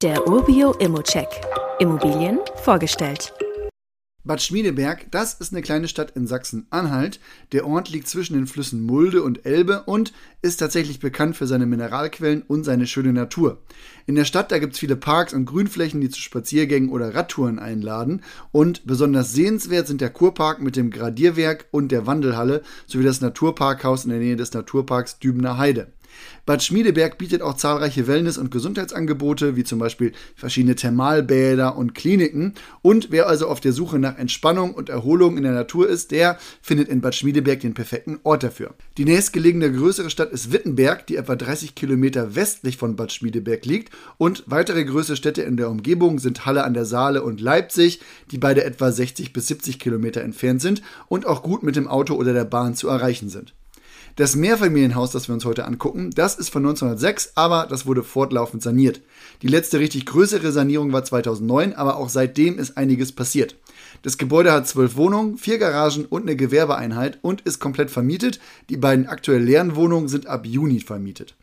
Der Urbio Immocheck. Immobilien vorgestellt. Bad Schmiedeberg, das ist eine kleine Stadt in Sachsen-Anhalt. Der Ort liegt zwischen den Flüssen Mulde und Elbe und ist tatsächlich bekannt für seine Mineralquellen und seine schöne Natur. In der Stadt, da gibt es viele Parks und Grünflächen, die zu Spaziergängen oder Radtouren einladen. Und besonders sehenswert sind der Kurpark mit dem Gradierwerk und der Wandelhalle sowie das Naturparkhaus in der Nähe des Naturparks Dübener Heide. Bad Schmiedeberg bietet auch zahlreiche Wellness- und Gesundheitsangebote, wie zum Beispiel verschiedene Thermalbäder und Kliniken. Und wer also auf der Suche nach Entspannung und Erholung in der Natur ist, der findet in Bad Schmiedeberg den perfekten Ort dafür. Die nächstgelegene größere Stadt ist Wittenberg, die etwa 30 Kilometer westlich von Bad Schmiedeberg liegt. Und weitere größere Städte in der Umgebung sind Halle an der Saale und Leipzig, die beide etwa 60 bis 70 Kilometer entfernt sind und auch gut mit dem Auto oder der Bahn zu erreichen sind. Das Mehrfamilienhaus, das wir uns heute angucken, das ist von 1906, aber das wurde fortlaufend saniert. Die letzte richtig größere Sanierung war 2009, aber auch seitdem ist einiges passiert. Das Gebäude hat zwölf Wohnungen, vier Garagen und eine Gewerbeeinheit und ist komplett vermietet. Die beiden aktuell leeren Wohnungen sind ab Juni vermietet.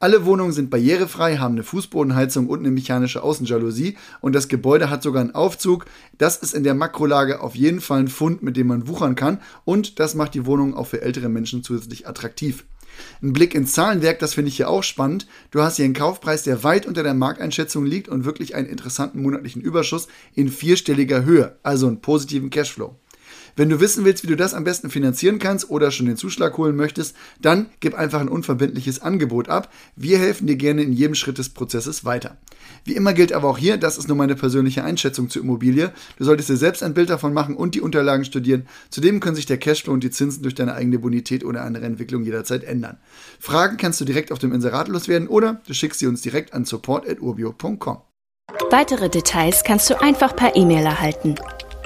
Alle Wohnungen sind barrierefrei, haben eine Fußbodenheizung und eine mechanische Außenjalousie und das Gebäude hat sogar einen Aufzug. Das ist in der Makrolage auf jeden Fall ein Fund, mit dem man wuchern kann und das macht die Wohnung auch für ältere Menschen zusätzlich attraktiv. Ein Blick ins Zahlenwerk, das finde ich hier auch spannend. Du hast hier einen Kaufpreis, der weit unter der Markteinschätzung liegt und wirklich einen interessanten monatlichen Überschuss in vierstelliger Höhe, also einen positiven Cashflow. Wenn du wissen willst, wie du das am besten finanzieren kannst oder schon den Zuschlag holen möchtest, dann gib einfach ein unverbindliches Angebot ab. Wir helfen dir gerne in jedem Schritt des Prozesses weiter. Wie immer gilt aber auch hier, das ist nur meine persönliche Einschätzung zur Immobilie. Du solltest dir selbst ein Bild davon machen und die Unterlagen studieren. Zudem können sich der Cashflow und die Zinsen durch deine eigene Bonität oder andere Entwicklung jederzeit ändern. Fragen kannst du direkt auf dem Inserat loswerden oder du schickst sie uns direkt an support.urbio.com. Weitere Details kannst du einfach per E-Mail erhalten.